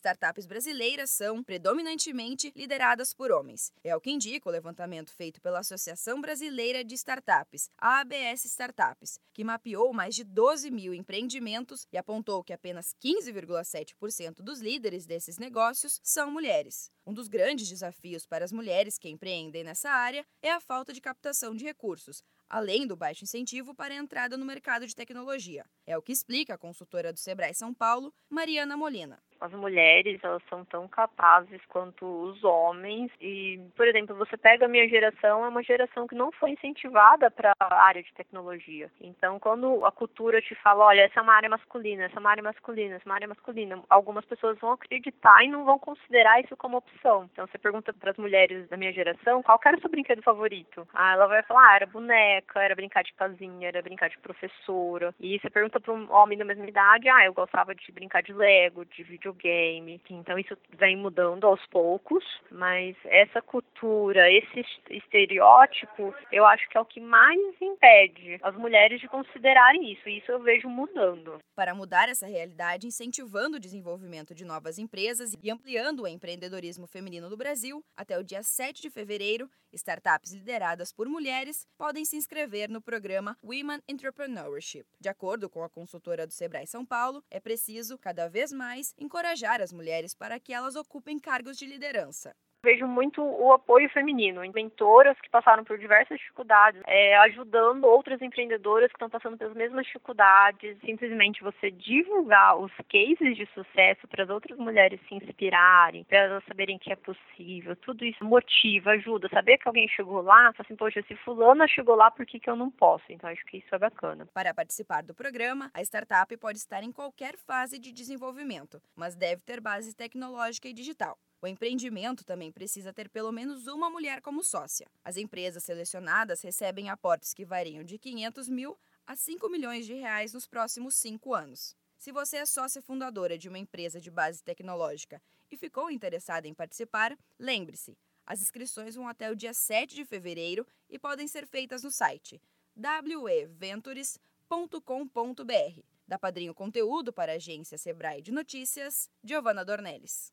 startups brasileiras são predominantemente lideradas por homens. É o que indica o levantamento feito pela Associação Brasileira de Startups, a ABS Startups, que mapeou mais de 12 mil empreendimentos e apontou que apenas 15,7% dos líderes desses negócios são mulheres. Um dos grandes desafios para as mulheres que empreendem nessa área é a falta de captação de recursos, além do baixo incentivo para a entrada no mercado de tecnologia. É o que explica a consultora do Sebrae São Paulo, Mariana Molina as mulheres elas são tão capazes quanto os homens. E por exemplo você pega a minha geração é uma geração que não foi incentivada para a área de tecnologia. Então quando a cultura te fala olha essa é uma área masculina essa é uma área masculina essa é uma área masculina algumas pessoas vão acreditar e não vão considerar isso como opção. Então você pergunta para as mulheres da minha geração qual era o seu brinquedo favorito? Ah ela vai falar ah, era boneca era brincar de casinha era brincar de professora. E você pergunta para um homem da mesma idade ah eu gostava de brincar de Lego de vídeo videogame. Então isso vem mudando aos poucos, mas essa cultura, esse estereótipo, eu acho que é o que mais impede as mulheres de considerarem isso. E isso eu vejo mudando. Para mudar essa realidade, incentivando o desenvolvimento de novas empresas e ampliando o empreendedorismo feminino no Brasil, até o dia 7 de fevereiro, startups lideradas por mulheres podem se inscrever no programa Women Entrepreneurship. De acordo com a consultora do Sebrae São Paulo, é preciso cada vez mais encorajar as mulheres para que elas ocupem cargos de liderança vejo muito o apoio feminino, mentoras que passaram por diversas dificuldades, é, ajudando outras empreendedoras que estão passando pelas mesmas dificuldades. Simplesmente você divulgar os cases de sucesso para as outras mulheres se inspirarem, para elas saberem que é possível. Tudo isso motiva, ajuda. Saber que alguém chegou lá, assim, poxa, se fulana chegou lá, por que, que eu não posso? Então acho que isso é bacana. Para participar do programa, a startup pode estar em qualquer fase de desenvolvimento, mas deve ter base tecnológica e digital. O empreendimento também precisa ter pelo menos uma mulher como sócia. As empresas selecionadas recebem aportes que variam de 500 mil a 5 milhões de reais nos próximos cinco anos. Se você é sócia fundadora de uma empresa de base tecnológica e ficou interessada em participar, lembre-se, as inscrições vão até o dia 7 de fevereiro e podem ser feitas no site weventures.com.br. Da Padrinho Conteúdo para a agência Sebrae de Notícias, Giovana Dornelles.